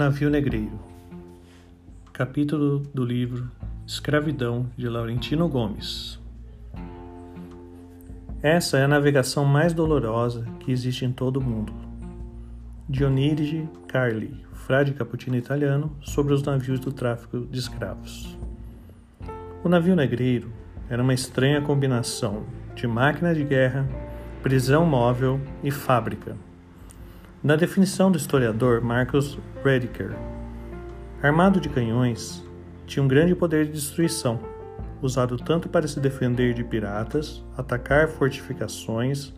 Navio Negreiro Capítulo do livro Escravidão de Laurentino Gomes Essa é a navegação mais dolorosa que existe em todo o mundo. Dionigi Carli, frade caputino italiano, sobre os navios do tráfico de escravos. O navio negreiro era uma estranha combinação de máquina de guerra, prisão móvel e fábrica na definição do historiador Marcus Rediker, armado de canhões, tinha um grande poder de destruição, usado tanto para se defender de piratas, atacar fortificações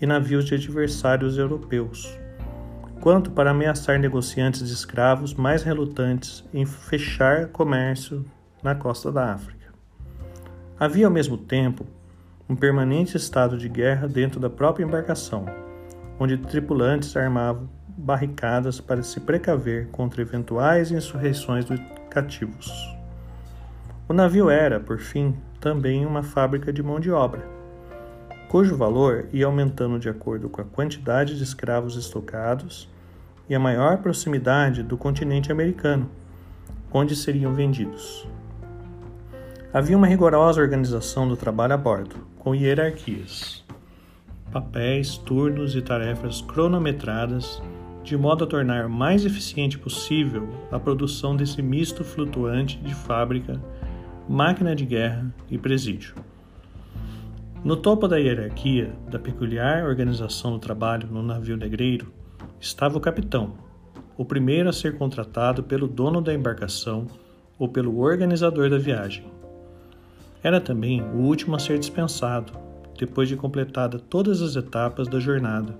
e navios de adversários europeus, quanto para ameaçar negociantes de escravos mais relutantes em fechar comércio na costa da África. Havia ao mesmo tempo um permanente estado de guerra dentro da própria embarcação onde tripulantes armavam barricadas para se precaver contra eventuais insurreições dos cativos. O navio era, por fim, também uma fábrica de mão de obra, cujo valor ia aumentando de acordo com a quantidade de escravos estocados e a maior proximidade do continente americano, onde seriam vendidos. Havia uma rigorosa organização do trabalho a bordo, com hierarquias papéis, turnos e tarefas cronometradas, de modo a tornar mais eficiente possível a produção desse misto flutuante de fábrica, máquina de guerra e presídio. No topo da hierarquia da peculiar organização do trabalho no navio negreiro estava o capitão, o primeiro a ser contratado pelo dono da embarcação ou pelo organizador da viagem. Era também o último a ser dispensado, depois de completada todas as etapas da jornada.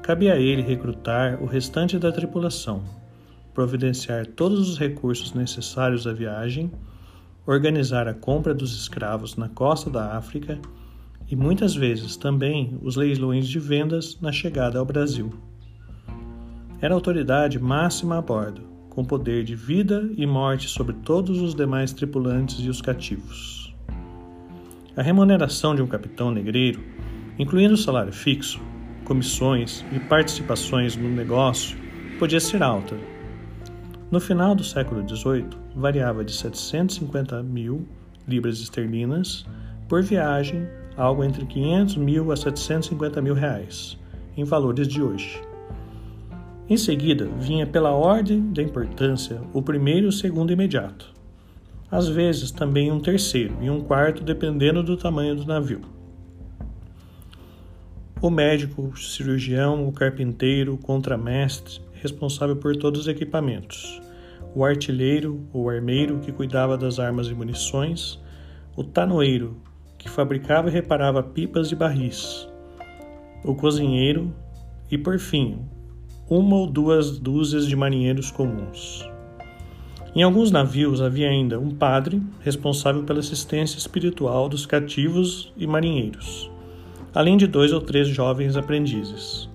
Cabia a ele recrutar o restante da tripulação, providenciar todos os recursos necessários à viagem, organizar a compra dos escravos na costa da África e muitas vezes também os leilões de vendas na chegada ao Brasil. Era autoridade máxima a bordo, com poder de vida e morte sobre todos os demais tripulantes e os cativos. A remuneração de um capitão negreiro, incluindo salário fixo, comissões e participações no negócio, podia ser alta. No final do século XVIII, variava de 750 mil libras esterlinas por viagem, algo entre 500 mil a 750 mil reais, em valores de hoje. Em seguida, vinha pela ordem da importância o primeiro e o segundo imediato às vezes também um terceiro e um quarto, dependendo do tamanho do navio. O médico, o cirurgião, o carpinteiro, o contramestre, responsável por todos os equipamentos, o artilheiro ou armeiro, que cuidava das armas e munições, o tanoeiro, que fabricava e reparava pipas e barris, o cozinheiro e, por fim, uma ou duas dúzias de marinheiros comuns. Em alguns navios havia ainda um padre responsável pela assistência espiritual dos cativos e marinheiros, além de dois ou três jovens aprendizes.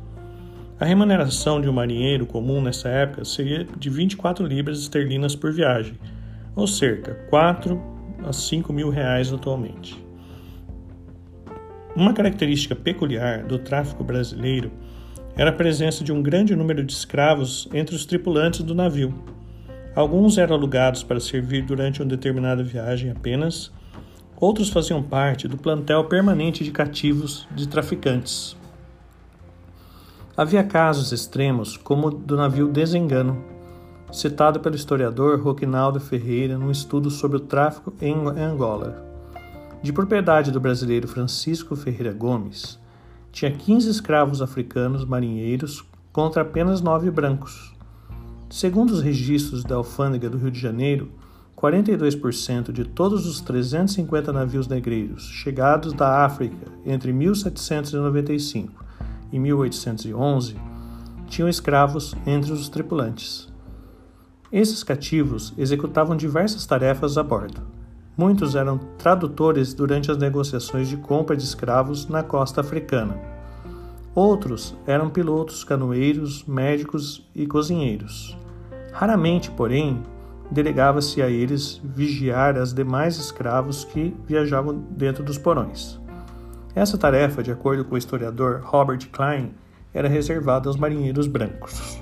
A remuneração de um marinheiro comum nessa época seria de 24 libras esterlinas por viagem, ou cerca 4 a 5 mil reais atualmente. Uma característica peculiar do tráfico brasileiro era a presença de um grande número de escravos entre os tripulantes do navio Alguns eram alugados para servir durante uma determinada viagem apenas, outros faziam parte do plantel permanente de cativos de traficantes. Havia casos extremos, como o do navio Desengano, citado pelo historiador Roquinaldo Ferreira num estudo sobre o tráfico em Angola. De propriedade do brasileiro Francisco Ferreira Gomes, tinha 15 escravos africanos marinheiros contra apenas nove brancos. Segundo os registros da alfândega do Rio de Janeiro, 42% de todos os 350 navios negreiros chegados da África entre 1795 e 1811 tinham escravos entre os tripulantes. Esses cativos executavam diversas tarefas a bordo. Muitos eram tradutores durante as negociações de compra de escravos na costa africana. Outros eram pilotos, canoeiros, médicos e cozinheiros. Raramente, porém, delegava-se a eles vigiar as demais escravos que viajavam dentro dos porões. Essa tarefa, de acordo com o historiador Robert Klein, era reservada aos marinheiros brancos.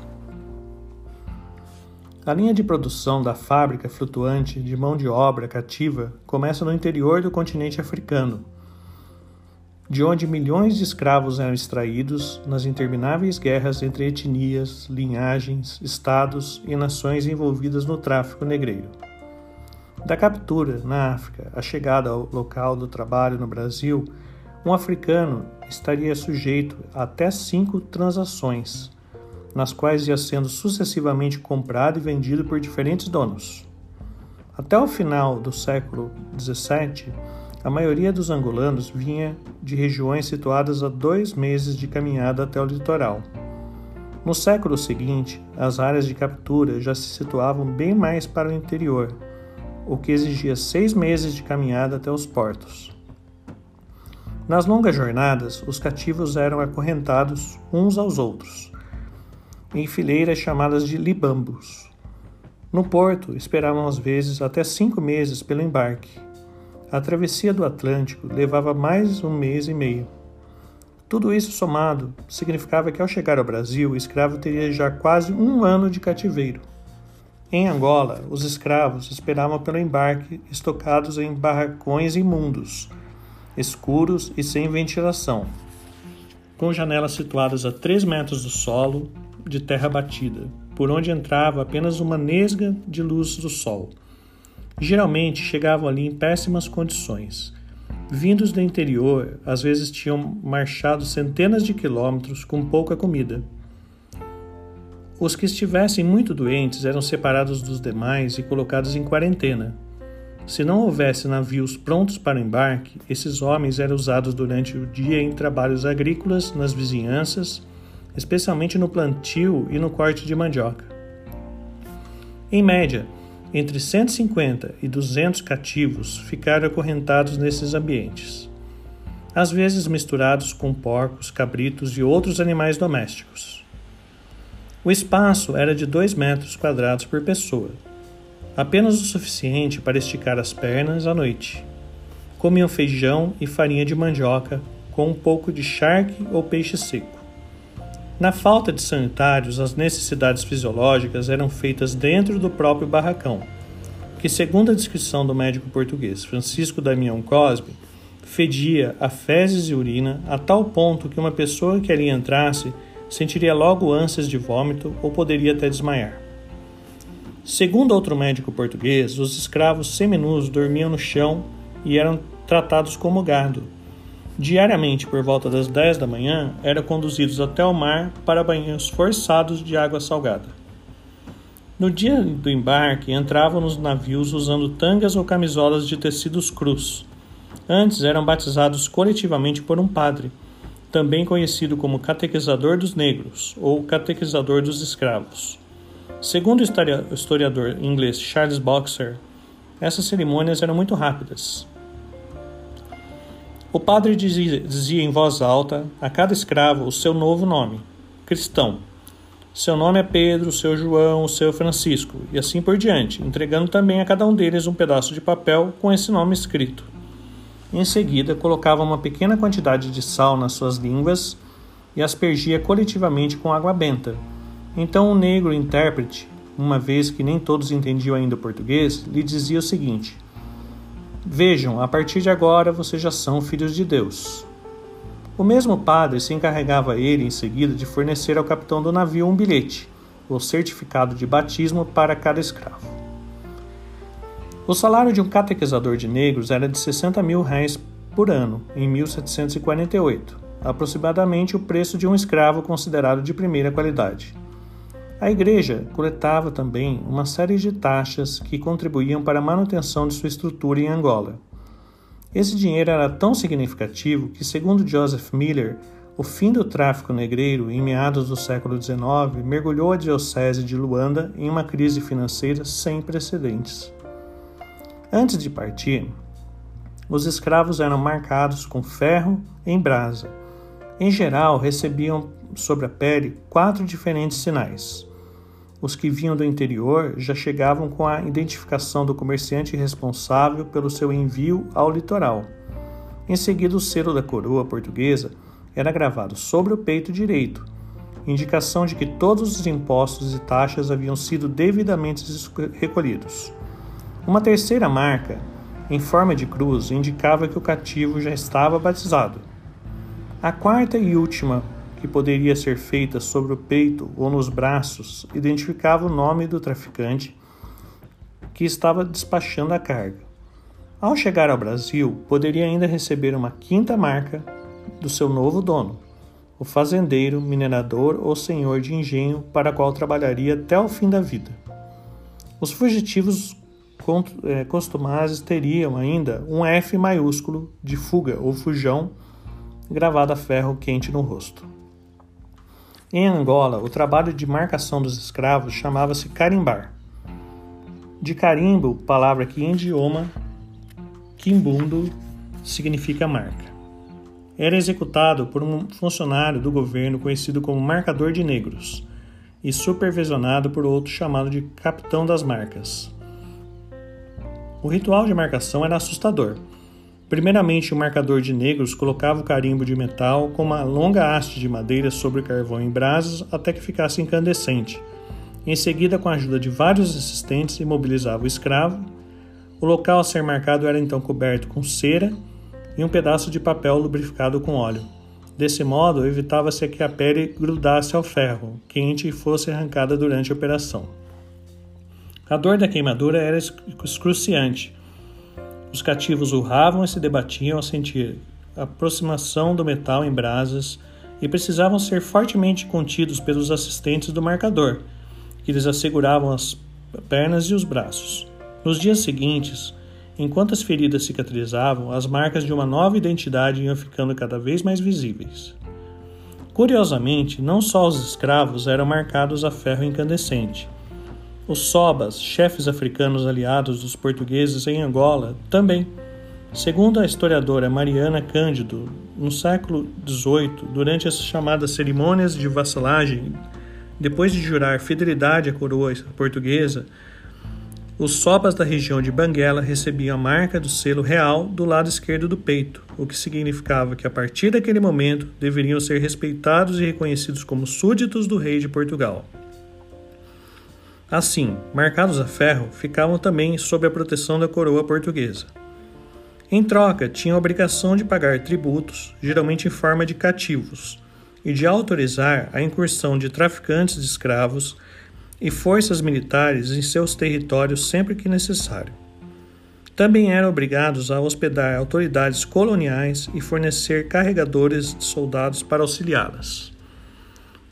A linha de produção da fábrica flutuante de mão de obra cativa começa no interior do continente africano, de onde milhões de escravos eram extraídos nas intermináveis guerras entre etnias, linhagens, estados e nações envolvidas no tráfico negreiro. Da captura na África à chegada ao local do trabalho no Brasil, um africano estaria sujeito a até cinco transações nas quais ia sendo sucessivamente comprado e vendido por diferentes donos. Até o final do século XVII, a maioria dos angolanos vinha de regiões situadas a dois meses de caminhada até o litoral. No século seguinte, as áreas de captura já se situavam bem mais para o interior, o que exigia seis meses de caminhada até os portos. Nas longas jornadas, os cativos eram acorrentados uns aos outros, em fileiras chamadas de libambos. No porto, esperavam às vezes até cinco meses pelo embarque. A travessia do Atlântico levava mais um mês e meio. Tudo isso somado significava que ao chegar ao Brasil, o escravo teria já quase um ano de cativeiro. Em Angola, os escravos esperavam pelo embarque estocados em barracões imundos, escuros e sem ventilação, com janelas situadas a 3 metros do solo de terra batida, por onde entrava apenas uma nesga de luz do sol. Geralmente chegavam ali em péssimas condições. Vindos do interior, às vezes tinham marchado centenas de quilômetros com pouca comida. Os que estivessem muito doentes eram separados dos demais e colocados em quarentena. Se não houvesse navios prontos para embarque, esses homens eram usados durante o dia em trabalhos agrícolas nas vizinhanças especialmente no plantio e no corte de mandioca. Em média, entre 150 e 200 cativos ficaram acorrentados nesses ambientes, às vezes misturados com porcos, cabritos e outros animais domésticos. O espaço era de 2 metros quadrados por pessoa, apenas o suficiente para esticar as pernas à noite. Comiam feijão e farinha de mandioca com um pouco de charque ou peixe seco. Na falta de sanitários, as necessidades fisiológicas eram feitas dentro do próprio barracão, que, segundo a descrição do médico português Francisco Damião Cosme, fedia a fezes e urina a tal ponto que uma pessoa que ali entrasse sentiria logo ânsias de vômito ou poderia até desmaiar. Segundo outro médico português, os escravos seminus dormiam no chão e eram tratados como gado, Diariamente, por volta das 10 da manhã, eram conduzidos até o mar para banhos forçados de água salgada. No dia do embarque, entravam nos navios usando tangas ou camisolas de tecidos crus. Antes eram batizados coletivamente por um padre, também conhecido como catequizador dos negros ou catequizador dos escravos. Segundo o historiador inglês Charles Boxer, essas cerimônias eram muito rápidas. O padre dizia, em voz alta a cada escravo o seu novo nome, cristão. Seu nome é Pedro, seu João, seu Francisco, e assim por diante, entregando também a cada um deles um pedaço de papel com esse nome escrito. Em seguida, colocava uma pequena quantidade de sal nas suas línguas e aspergia coletivamente com água benta. Então o negro intérprete, uma vez que nem todos entendiam ainda o português, lhe dizia o seguinte: Vejam, a partir de agora vocês já são filhos de Deus. O mesmo padre se encarregava ele em seguida de fornecer ao capitão do navio um bilhete, ou certificado de batismo para cada escravo. O salário de um catequizador de negros era de 60 mil réis por ano, em 1748, aproximadamente o preço de um escravo considerado de primeira qualidade. A igreja coletava também uma série de taxas que contribuíam para a manutenção de sua estrutura em Angola. Esse dinheiro era tão significativo que, segundo Joseph Miller, o fim do tráfico negreiro em meados do século XIX mergulhou a diocese de Luanda em uma crise financeira sem precedentes. Antes de partir, os escravos eram marcados com ferro em brasa. Em geral, recebiam sobre a pele quatro diferentes sinais. Os que vinham do interior já chegavam com a identificação do comerciante responsável pelo seu envio ao litoral. Em seguida, o selo da coroa portuguesa era gravado sobre o peito direito indicação de que todos os impostos e taxas haviam sido devidamente recolhidos. Uma terceira marca, em forma de cruz, indicava que o cativo já estava batizado. A quarta e última, que poderia ser feita sobre o peito ou nos braços, identificava o nome do traficante que estava despachando a carga. Ao chegar ao Brasil, poderia ainda receber uma quinta marca do seu novo dono, o fazendeiro, minerador ou senhor de engenho para qual trabalharia até o fim da vida. Os fugitivos é, costumazes teriam ainda um F maiúsculo de fuga ou fujão gravado a ferro quente no rosto. Em Angola, o trabalho de marcação dos escravos chamava-se carimbar. De carimbo, palavra que em idioma quimbundo significa marca era executado por um funcionário do governo conhecido como marcador de negros e supervisionado por outro chamado de capitão das marcas. O ritual de marcação era assustador. Primeiramente, o marcador de negros colocava o carimbo de metal com uma longa haste de madeira sobre carvão em brasas até que ficasse incandescente. Em seguida, com a ajuda de vários assistentes, imobilizava o escravo. O local a ser marcado era então coberto com cera e um pedaço de papel lubrificado com óleo. Desse modo, evitava-se que a pele grudasse ao ferro quente e fosse arrancada durante a operação. A dor da queimadura era excruciante. Os cativos urravam e se debatiam ao sentir a aproximação do metal em brasas e precisavam ser fortemente contidos pelos assistentes do marcador, que lhes asseguravam as pernas e os braços. Nos dias seguintes, Enquanto as feridas cicatrizavam, as marcas de uma nova identidade iam ficando cada vez mais visíveis. Curiosamente, não só os escravos eram marcados a ferro incandescente. Os sobas, chefes africanos aliados dos portugueses em Angola, também. Segundo a historiadora Mariana Cândido, no século XVIII, durante as chamadas cerimônias de vassalagem, depois de jurar fidelidade à coroa portuguesa, os sobas da região de Banguela recebiam a marca do selo real do lado esquerdo do peito, o que significava que a partir daquele momento deveriam ser respeitados e reconhecidos como súditos do rei de Portugal. Assim, marcados a ferro, ficavam também sob a proteção da coroa portuguesa. Em troca, tinham a obrigação de pagar tributos, geralmente em forma de cativos, e de autorizar a incursão de traficantes de escravos e forças militares em seus territórios sempre que necessário. Também eram obrigados a hospedar autoridades coloniais e fornecer carregadores de soldados para auxiliá-las.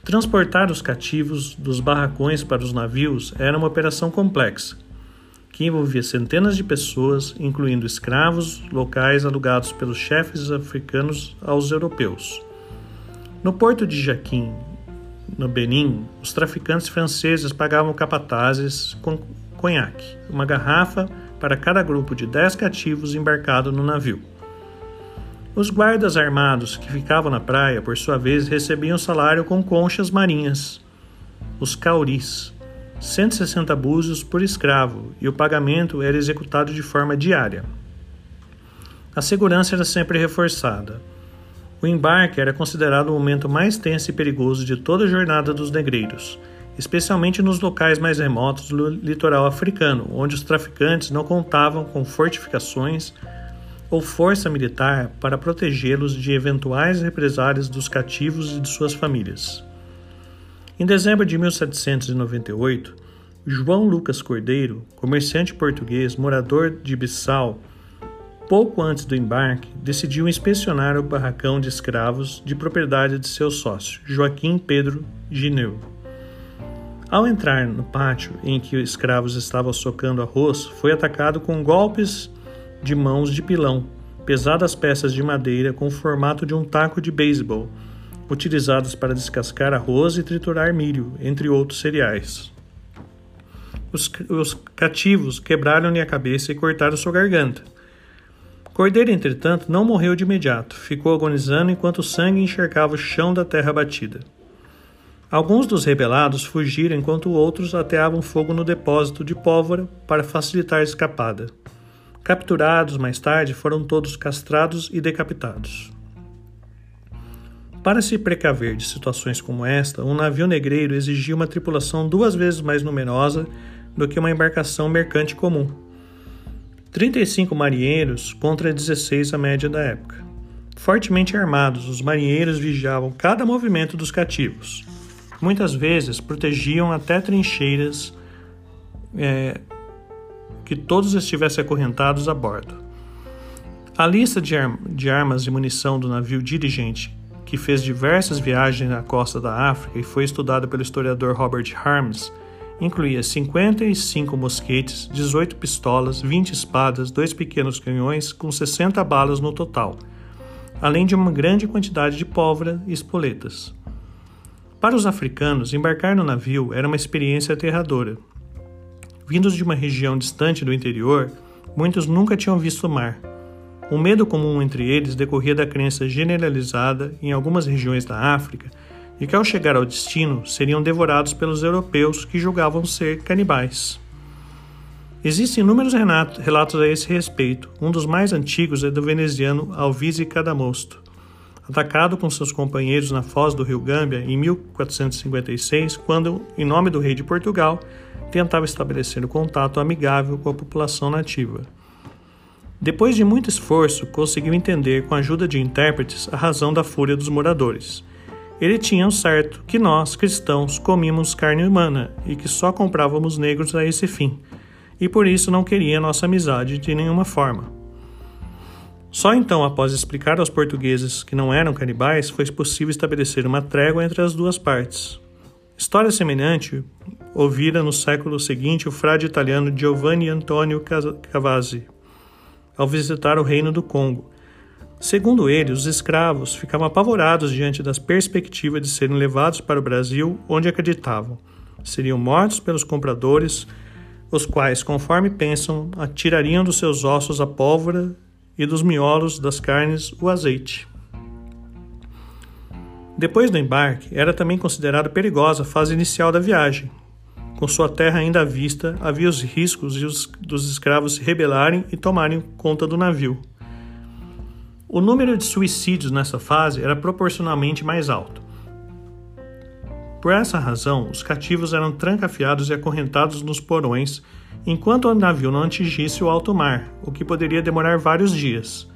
Transportar os cativos dos barracões para os navios era uma operação complexa, que envolvia centenas de pessoas, incluindo escravos locais alugados pelos chefes africanos aos europeus. No porto de Jaquim, no Benin, os traficantes franceses pagavam capatazes com conhaque, uma garrafa para cada grupo de dez cativos embarcado no navio. Os guardas armados que ficavam na praia, por sua vez, recebiam salário com conchas marinhas, os cauris, 160 búzios por escravo, e o pagamento era executado de forma diária. A segurança era sempre reforçada. O embarque era considerado o momento mais tenso e perigoso de toda a jornada dos negreiros, especialmente nos locais mais remotos do litoral africano, onde os traficantes não contavam com fortificações ou força militar para protegê-los de eventuais represálias dos cativos e de suas famílias. Em dezembro de 1798, João Lucas Cordeiro, comerciante português morador de Bissau, pouco antes do embarque, decidiu inspecionar o barracão de escravos de propriedade de seu sócio, Joaquim Pedro Gineu. Ao entrar no pátio em que os escravos estavam socando arroz, foi atacado com golpes de mãos de pilão, pesadas peças de madeira com o formato de um taco de beisebol, utilizadas para descascar arroz e triturar milho, entre outros cereais. Os, os cativos quebraram-lhe a cabeça e cortaram sua garganta. Cordeiro, entretanto, não morreu de imediato, ficou agonizando enquanto o sangue encharcava o chão da terra batida. Alguns dos rebelados fugiram enquanto outros ateavam fogo no depósito de pólvora para facilitar a escapada. Capturados mais tarde, foram todos castrados e decapitados. Para se precaver de situações como esta, um navio negreiro exigia uma tripulação duas vezes mais numerosa do que uma embarcação mercante comum. 35 marinheiros contra 16 a média da época. Fortemente armados, os marinheiros vigiavam cada movimento dos cativos. Muitas vezes protegiam até trincheiras é, que todos estivessem acorrentados a bordo. A lista de, de armas e munição do navio dirigente, que fez diversas viagens na costa da África e foi estudada pelo historiador Robert Harms, incluía 55 mosquetes, 18 pistolas, 20 espadas, dois pequenos canhões com 60 balas no total, além de uma grande quantidade de pólvora e espoletas. Para os africanos, embarcar no navio era uma experiência aterradora. Vindos de uma região distante do interior, muitos nunca tinham visto o mar. O medo comum entre eles decorria da crença generalizada em algumas regiões da África de que ao chegar ao destino seriam devorados pelos europeus que julgavam ser canibais. Existem inúmeros relatos a esse respeito. Um dos mais antigos é do veneziano Alvise Cadamosto. Atacado com seus companheiros na foz do rio Gâmbia em 1456, quando, em nome do rei de Portugal, tentava estabelecer um contato amigável com a população nativa. Depois de muito esforço, conseguiu entender, com a ajuda de intérpretes, a razão da fúria dos moradores ele tinha certo que nós, cristãos, comíamos carne humana e que só comprávamos negros a esse fim, e por isso não queria nossa amizade de nenhuma forma. Só então, após explicar aos portugueses que não eram canibais, foi possível estabelecer uma trégua entre as duas partes. História semelhante ouvira no século seguinte o frade italiano Giovanni Antonio Cavazzi, ao visitar o reino do Congo, Segundo ele, os escravos ficavam apavorados diante das perspectivas de serem levados para o Brasil, onde acreditavam seriam mortos pelos compradores, os quais, conforme pensam, atirariam dos seus ossos a pólvora e dos miolos das carnes o azeite. Depois do embarque, era também considerada perigosa a fase inicial da viagem. Com sua terra ainda à vista, havia os riscos os, dos escravos se rebelarem e tomarem conta do navio. O número de suicídios nessa fase era proporcionalmente mais alto. Por essa razão, os cativos eram trancafiados e acorrentados nos porões enquanto o navio não atingisse o alto mar, o que poderia demorar vários dias.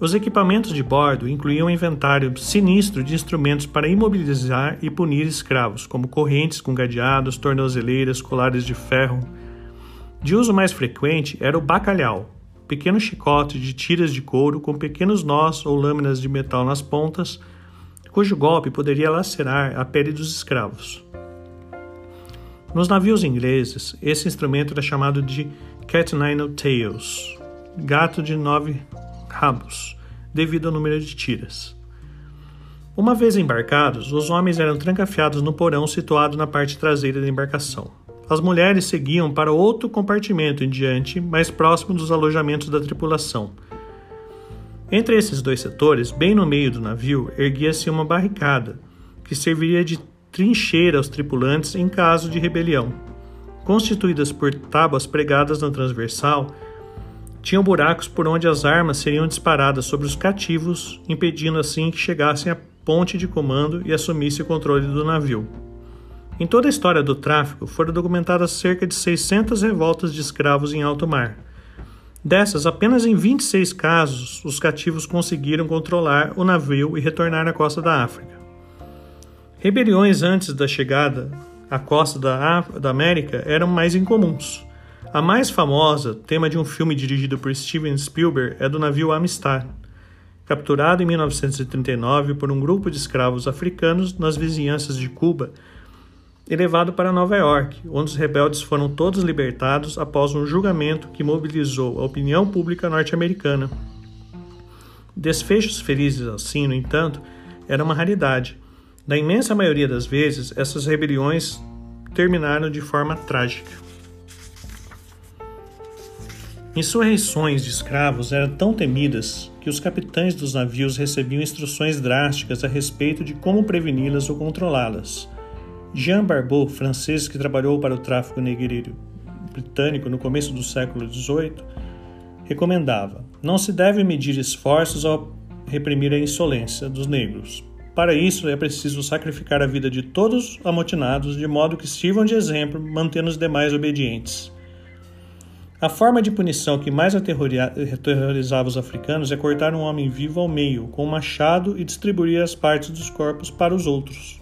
Os equipamentos de bordo incluíam um inventário sinistro de instrumentos para imobilizar e punir escravos, como correntes com cadeados, tornozeleiras, colares de ferro. De uso mais frequente era o bacalhau, pequeno chicote de tiras de couro com pequenos nós ou lâminas de metal nas pontas, cujo golpe poderia lacerar a pele dos escravos. Nos navios ingleses, esse instrumento era chamado de cat nine tails, gato de nove rabos, devido ao número de tiras. Uma vez embarcados, os homens eram trancafiados no porão situado na parte traseira da embarcação. As mulheres seguiam para outro compartimento em diante, mais próximo dos alojamentos da tripulação. Entre esses dois setores, bem no meio do navio, erguia-se uma barricada, que serviria de trincheira aos tripulantes em caso de rebelião. Constituídas por tábuas pregadas na transversal, tinham buracos por onde as armas seriam disparadas sobre os cativos, impedindo assim que chegassem à ponte de comando e assumissem o controle do navio. Em toda a história do tráfico, foram documentadas cerca de 600 revoltas de escravos em alto mar. Dessas, apenas em 26 casos, os cativos conseguiram controlar o navio e retornar à costa da África. Rebeliões antes da chegada à costa da América eram mais incomuns. A mais famosa, tema de um filme dirigido por Steven Spielberg, é do navio Amistad, capturado em 1939 por um grupo de escravos africanos nas vizinhanças de Cuba e levado para Nova York, onde os rebeldes foram todos libertados após um julgamento que mobilizou a opinião pública norte-americana. Desfechos felizes assim, no entanto, era uma raridade. Na imensa maioria das vezes, essas rebeliões terminaram de forma trágica. Insurreições de escravos eram tão temidas que os capitães dos navios recebiam instruções drásticas a respeito de como preveni-las ou controlá-las. Jean Barbot, francês que trabalhou para o tráfico negreiro britânico no começo do século XVIII, recomendava: não se deve medir esforços ao reprimir a insolência dos negros, para isso é preciso sacrificar a vida de todos os amotinados, de modo que sirvam de exemplo, mantendo os demais obedientes. A forma de punição que mais aterrorizava os africanos é cortar um homem vivo ao meio, com um machado, e distribuir as partes dos corpos para os outros.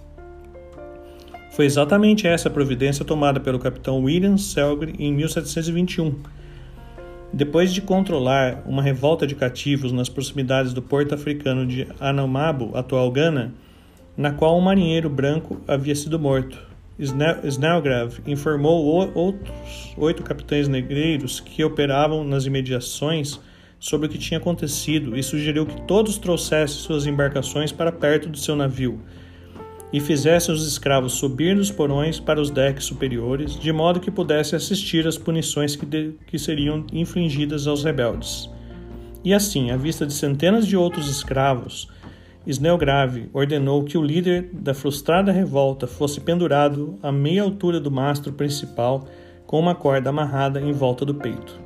Foi exatamente essa providência tomada pelo capitão William Selgren em 1721. Depois de controlar uma revolta de cativos nas proximidades do porto africano de Anamabo, atual Gana, na qual um marinheiro branco havia sido morto. Snellgrave informou outros oito capitães negreiros que operavam nas imediações sobre o que tinha acontecido e sugeriu que todos trouxessem suas embarcações para perto do seu navio e fizesse os escravos subir nos porões para os decks superiores, de modo que pudesse assistir às punições que, de, que seriam infligidas aos rebeldes. E assim, à vista de centenas de outros escravos, Snellgrave ordenou que o líder da frustrada revolta fosse pendurado à meia altura do mastro principal com uma corda amarrada em volta do peito.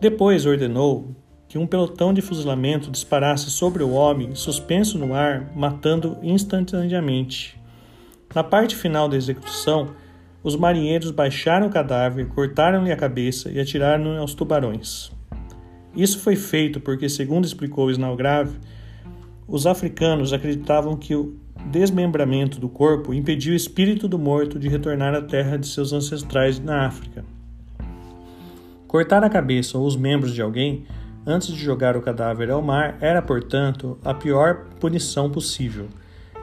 Depois ordenou que um pelotão de fuzilamento disparasse sobre o homem, suspenso no ar, matando instantaneamente. Na parte final da execução, os marinheiros baixaram o cadáver, cortaram-lhe a cabeça e atiraram-no aos tubarões. Isso foi feito porque, segundo explicou Snellgrave, os africanos acreditavam que o desmembramento do corpo impediu o espírito do morto de retornar à terra de seus ancestrais na África. Cortar a cabeça ou os membros de alguém antes de jogar o cadáver ao mar era, portanto, a pior punição possível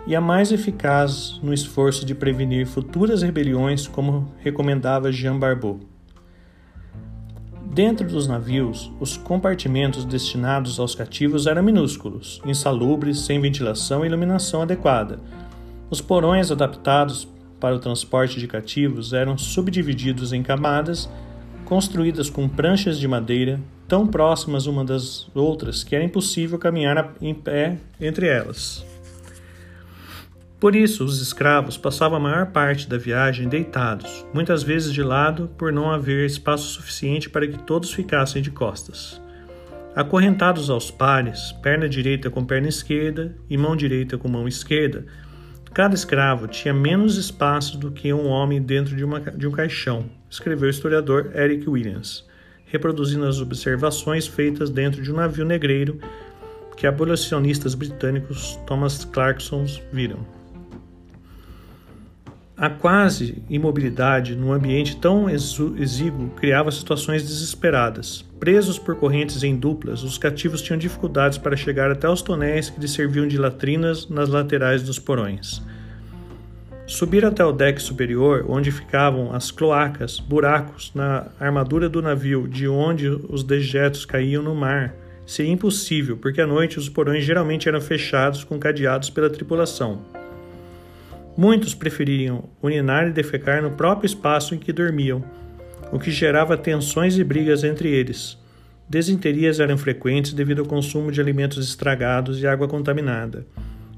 e a mais eficaz no esforço de prevenir futuras rebeliões, como recomendava Jean Barbot. Dentro dos navios, os compartimentos destinados aos cativos eram minúsculos, insalubres, sem ventilação e iluminação adequada. Os porões adaptados para o transporte de cativos eram subdivididos em camadas construídas com pranchas de madeira tão próximas uma das outras que era impossível caminhar em pé entre elas. Por isso, os escravos passavam a maior parte da viagem deitados, muitas vezes de lado, por não haver espaço suficiente para que todos ficassem de costas. Acorrentados aos pares, perna direita com perna esquerda e mão direita com mão esquerda, cada escravo tinha menos espaço do que um homem dentro de, uma, de um caixão, escreveu o historiador Eric Williams reproduzindo as observações feitas dentro de um navio negreiro que abolicionistas britânicos Thomas Clarkson viram. A quase imobilidade num ambiente tão exíguo criava situações desesperadas. Presos por correntes em duplas, os cativos tinham dificuldades para chegar até os tonéis que lhes serviam de latrinas nas laterais dos porões. Subir até o deck superior, onde ficavam as cloacas, buracos na armadura do navio, de onde os dejetos caíam no mar, seria impossível, porque à noite os porões geralmente eram fechados com cadeados pela tripulação. Muitos preferiam urinar e defecar no próprio espaço em que dormiam, o que gerava tensões e brigas entre eles. Desinterias eram frequentes devido ao consumo de alimentos estragados e água contaminada.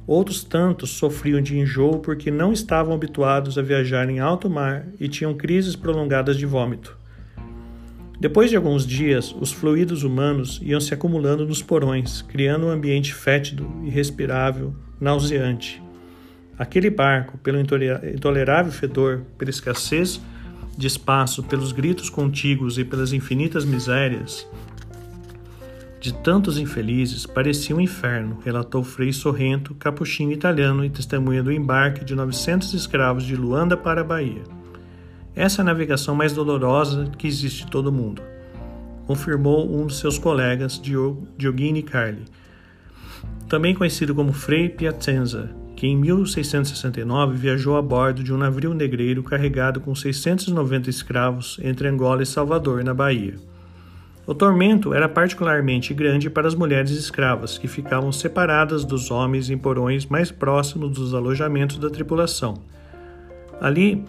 Outros tantos sofriam de enjoo porque não estavam habituados a viajar em alto mar e tinham crises prolongadas de vômito. Depois de alguns dias, os fluidos humanos iam se acumulando nos porões, criando um ambiente fétido, irrespirável, nauseante. Aquele barco, pelo intolerável fedor, pela escassez de espaço, pelos gritos contíguos e pelas infinitas misérias, de tantos infelizes, parecia um inferno, relatou Frei Sorrento, capuchinho italiano e testemunha do embarque de 900 escravos de Luanda para a Bahia. Essa é a navegação mais dolorosa que existe em todo o mundo, confirmou um de seus colegas, Dioghini Carli, também conhecido como Frei Piacenza, que em 1669 viajou a bordo de um navio negreiro carregado com 690 escravos entre Angola e Salvador, na Bahia. O tormento era particularmente grande para as mulheres escravas, que ficavam separadas dos homens em porões mais próximos dos alojamentos da tripulação. Ali,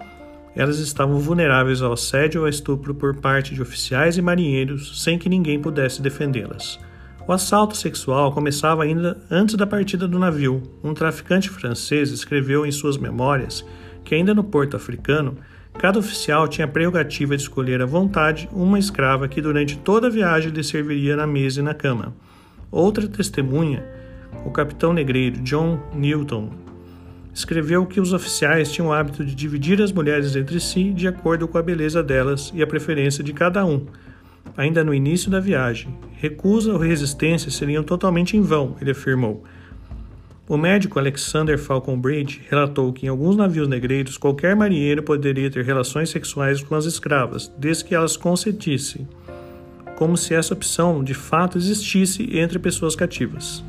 elas estavam vulneráveis ao assédio ou estupro por parte de oficiais e marinheiros, sem que ninguém pudesse defendê-las. O assalto sexual começava ainda antes da partida do navio. Um traficante francês escreveu em suas memórias que, ainda no porto africano, Cada oficial tinha a prerrogativa de escolher à vontade uma escrava que durante toda a viagem lhe serviria na mesa e na cama. Outra testemunha o capitão negreiro John Newton escreveu que os oficiais tinham o hábito de dividir as mulheres entre si de acordo com a beleza delas e a preferência de cada um. Ainda no início da viagem, recusa ou resistência seriam totalmente em vão, ele afirmou. O médico Alexander Falconbridge relatou que em alguns navios negreiros qualquer marinheiro poderia ter relações sexuais com as escravas, desde que elas consentissem, como se essa opção de fato existisse entre pessoas cativas.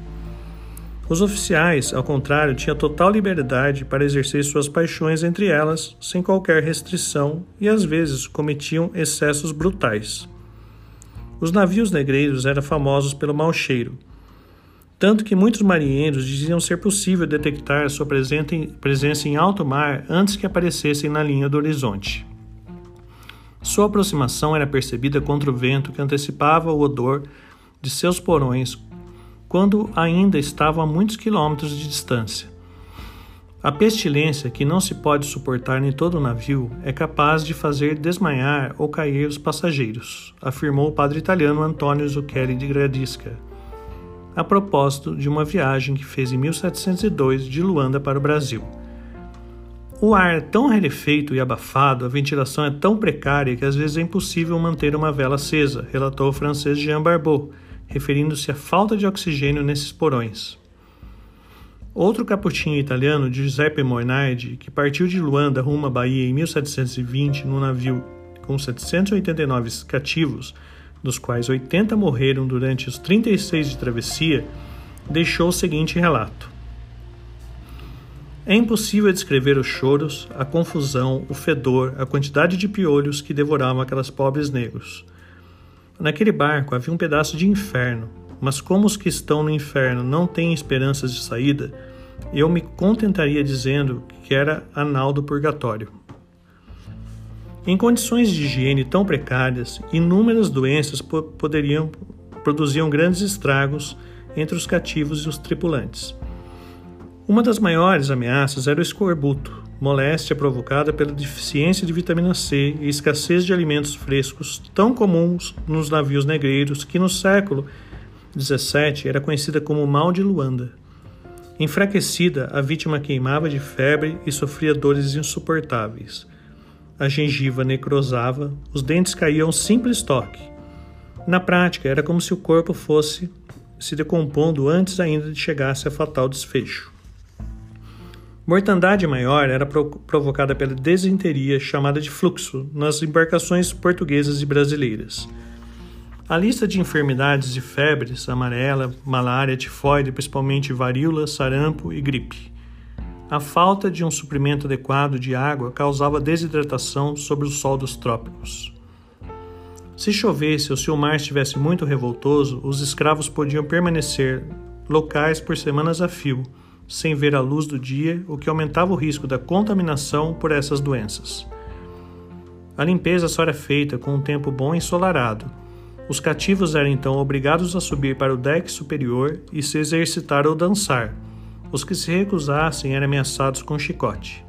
Os oficiais, ao contrário, tinham total liberdade para exercer suas paixões entre elas, sem qualquer restrição, e às vezes cometiam excessos brutais. Os navios negreiros eram famosos pelo mau cheiro tanto que muitos marinheiros diziam ser possível detectar sua presença em alto mar antes que aparecessem na linha do horizonte. Sua aproximação era percebida contra o vento que antecipava o odor de seus porões quando ainda estavam a muitos quilômetros de distância. A pestilência, que não se pode suportar em todo o navio, é capaz de fazer desmaiar ou cair os passageiros, afirmou o padre italiano Antonio Zucchelli de Gradisca a propósito de uma viagem que fez em 1702 de Luanda para o Brasil. O ar é tão rarefeito e abafado, a ventilação é tão precária que às vezes é impossível manter uma vela acesa, relatou o francês Jean Barbot, referindo-se à falta de oxigênio nesses porões. Outro capuchinho italiano, Giuseppe Moinardi, que partiu de Luanda rumo à Bahia em 1720 num navio com 789 cativos, dos quais 80 morreram durante os 36 de travessia, deixou o seguinte relato: É impossível descrever os choros, a confusão, o fedor, a quantidade de piolhos que devoravam aquelas pobres negros. Naquele barco havia um pedaço de inferno, mas como os que estão no inferno não têm esperanças de saída, eu me contentaria dizendo que era anal do purgatório. Em condições de higiene tão precárias, inúmeras doenças po poderiam produziam grandes estragos entre os cativos e os tripulantes. Uma das maiores ameaças era o escorbuto, moléstia provocada pela deficiência de vitamina C e escassez de alimentos frescos tão comuns nos navios negreiros que no século XVII era conhecida como mal de Luanda. Enfraquecida, a vítima queimava de febre e sofria dores insuportáveis a gengiva necrosava, os dentes caíam simples toque. Na prática, era como se o corpo fosse se decompondo antes ainda de chegasse a fatal desfecho. Mortandade maior era provocada pela desinteria chamada de fluxo nas embarcações portuguesas e brasileiras. A lista de enfermidades e febres, amarela, malária, tifoide, principalmente varíola, sarampo e gripe. A falta de um suprimento adequado de água causava desidratação sob o sol dos trópicos. Se chovesse ou se o mar estivesse muito revoltoso, os escravos podiam permanecer locais por semanas a fio, sem ver a luz do dia, o que aumentava o risco da contaminação por essas doenças. A limpeza só era feita com um tempo bom e ensolarado. Os cativos eram então obrigados a subir para o deck superior e se exercitar ou dançar os que se recusassem eram ameaçados com chicote.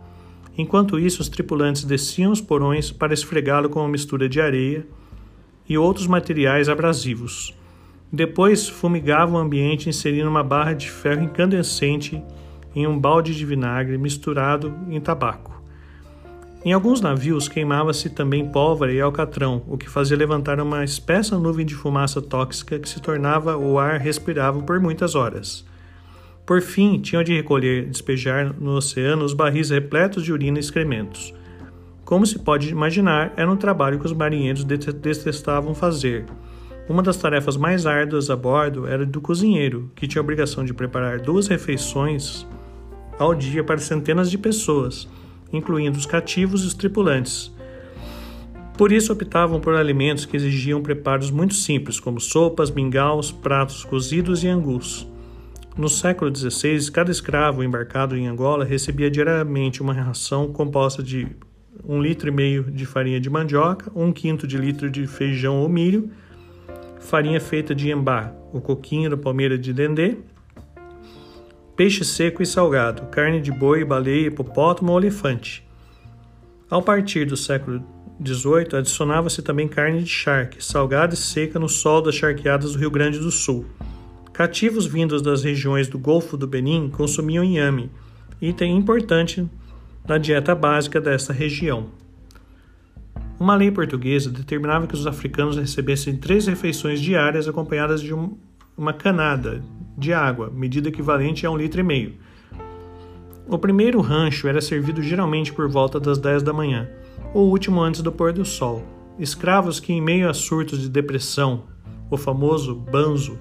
Enquanto isso, os tripulantes desciam os porões para esfregá-lo com uma mistura de areia e outros materiais abrasivos. Depois, fumigavam o ambiente inserindo uma barra de ferro incandescente em um balde de vinagre misturado em tabaco. Em alguns navios queimava-se também pólvora e alcatrão, o que fazia levantar uma espessa nuvem de fumaça tóxica que se tornava o ar respirável por muitas horas. Por fim, tinham de recolher e despejar no oceano os barris repletos de urina e excrementos. Como se pode imaginar, era um trabalho que os marinheiros detestavam fazer. Uma das tarefas mais árduas a bordo era do cozinheiro, que tinha a obrigação de preparar duas refeições ao dia para centenas de pessoas, incluindo os cativos e os tripulantes. Por isso optavam por alimentos que exigiam preparos muito simples, como sopas, mingaus, pratos cozidos e angus. No século XVI, cada escravo embarcado em Angola recebia diariamente uma ração composta de um litro e meio de farinha de mandioca, um quinto de litro de feijão ou milho, farinha feita de embá, o coquinho da palmeira de dendê, peixe seco e salgado, carne de boi, baleia, hipopótamo ou elefante. Ao partir do século XVIII, adicionava-se também carne de charque, salgada e seca no sol das charqueadas do Rio Grande do Sul Cativos vindos das regiões do Golfo do Benin consumiam inhame, item importante na dieta básica desta região. Uma lei portuguesa determinava que os africanos recebessem três refeições diárias acompanhadas de um, uma canada de água, medida equivalente a um litro e meio. O primeiro rancho era servido geralmente por volta das 10 da manhã, ou último antes do pôr do sol. Escravos que, em meio a surtos de depressão, o famoso banzo,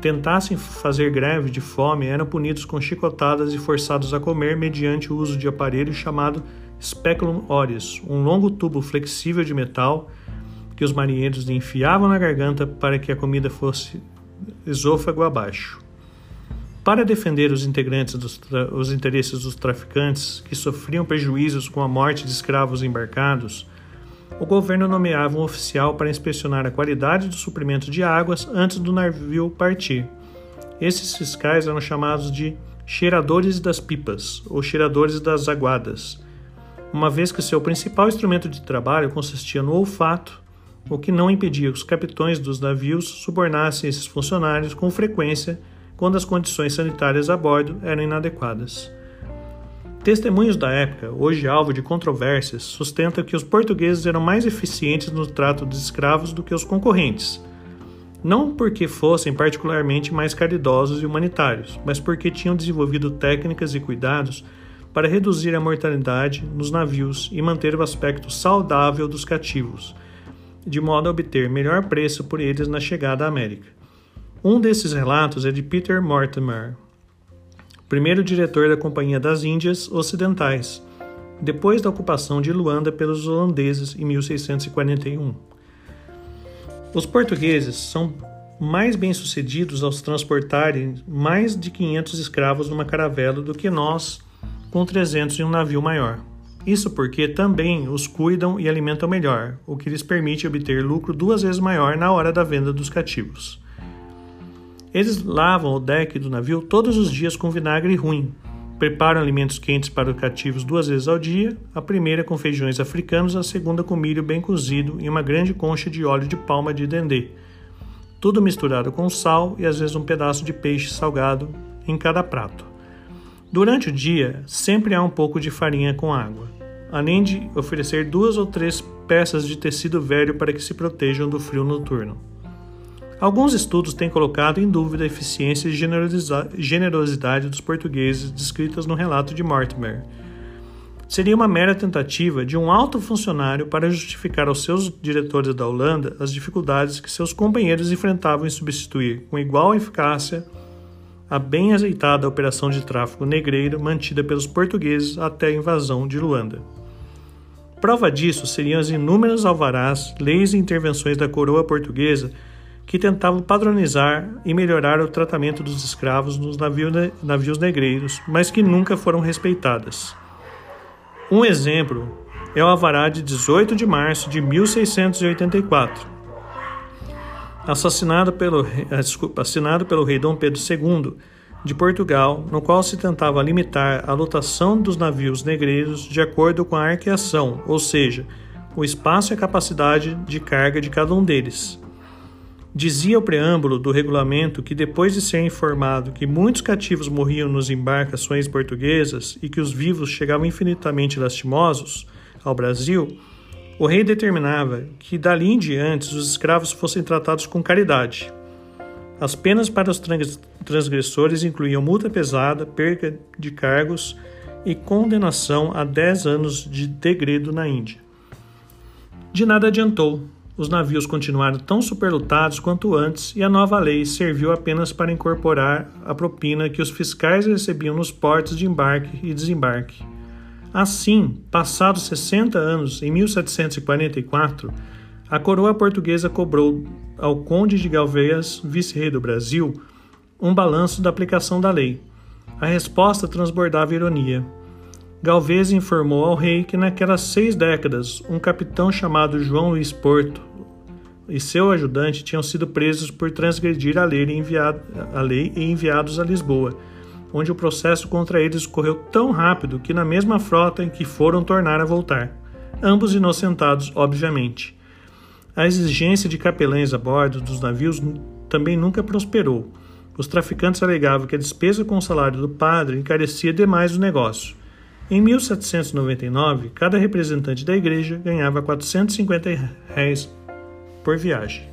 tentassem fazer greve de fome eram punidos com chicotadas e forçados a comer mediante o uso de aparelho chamado speculum aureus, um longo tubo flexível de metal que os marinheiros enfiavam na garganta para que a comida fosse esôfago abaixo. Para defender os dos os interesses dos traficantes que sofriam prejuízos com a morte de escravos embarcados, o governo nomeava um oficial para inspecionar a qualidade do suprimento de águas antes do navio partir. Esses fiscais eram chamados de cheiradores das pipas ou cheiradores das aguadas, uma vez que seu principal instrumento de trabalho consistia no olfato, o que não impedia que os capitães dos navios subornassem esses funcionários com frequência quando as condições sanitárias a bordo eram inadequadas. Testemunhos da época, hoje alvo de controvérsias, sustentam que os portugueses eram mais eficientes no trato dos escravos do que os concorrentes, não porque fossem particularmente mais caridosos e humanitários, mas porque tinham desenvolvido técnicas e cuidados para reduzir a mortalidade nos navios e manter o aspecto saudável dos cativos, de modo a obter melhor preço por eles na chegada à América. Um desses relatos é de Peter Mortimer, primeiro diretor da Companhia das Índias Ocidentais, depois da ocupação de Luanda pelos holandeses em 1641. Os portugueses são mais bem-sucedidos ao transportarem mais de 500 escravos numa caravela do que nós com 300 em um navio maior. Isso porque também os cuidam e alimentam melhor, o que lhes permite obter lucro duas vezes maior na hora da venda dos cativos. Eles lavam o deck do navio todos os dias com vinagre ruim, preparam alimentos quentes para os cativos duas vezes ao dia, a primeira com feijões africanos, a segunda com milho bem cozido e uma grande concha de óleo de palma de dendê. Tudo misturado com sal e às vezes um pedaço de peixe salgado em cada prato. Durante o dia, sempre há um pouco de farinha com água além de oferecer duas ou três peças de tecido velho para que se protejam do frio noturno. Alguns estudos têm colocado em dúvida a eficiência e generosidade dos portugueses descritas no relato de Mortimer. Seria uma mera tentativa de um alto funcionário para justificar aos seus diretores da Holanda as dificuldades que seus companheiros enfrentavam em substituir, com igual eficácia, a bem azeitada operação de tráfico negreiro mantida pelos portugueses até a invasão de Luanda. Prova disso seriam as inúmeras alvarás, leis e intervenções da coroa portuguesa que tentavam padronizar e melhorar o tratamento dos escravos nos navios negreiros, mas que nunca foram respeitadas. Um exemplo é o alvará de 18 de março de 1684, assassinado pelo, ah, desculpa, assinado pelo rei Dom Pedro II de Portugal, no qual se tentava limitar a lotação dos navios negreiros de acordo com a arqueação, ou seja, o espaço e a capacidade de carga de cada um deles. Dizia o preâmbulo do regulamento que, depois de ser informado que muitos cativos morriam nas embarcações portuguesas e que os vivos chegavam infinitamente lastimosos ao Brasil, o rei determinava que dali em diante os escravos fossem tratados com caridade. As penas para os transgressores incluíam multa pesada, perda de cargos e condenação a 10 anos de degredo na Índia. De nada adiantou. Os navios continuaram tão superlotados quanto antes e a nova lei serviu apenas para incorporar a propina que os fiscais recebiam nos portos de embarque e desembarque. Assim, passados 60 anos, em 1744, a coroa portuguesa cobrou ao conde de Galveias, vice-rei do Brasil, um balanço da aplicação da lei. A resposta transbordava ironia. Galvez informou ao rei que naquelas seis décadas um capitão chamado João Luiz Porto e seu ajudante tinham sido presos por transgredir a lei, enviado, a lei e enviados a Lisboa, onde o processo contra eles correu tão rápido que na mesma frota em que foram tornar a voltar, ambos inocentados, obviamente. A exigência de capelães a bordo dos navios também nunca prosperou. Os traficantes alegavam que a despesa com o salário do padre encarecia demais o negócio. Em 1799, cada representante da igreja ganhava 450 reais por viagem.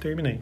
Terminei.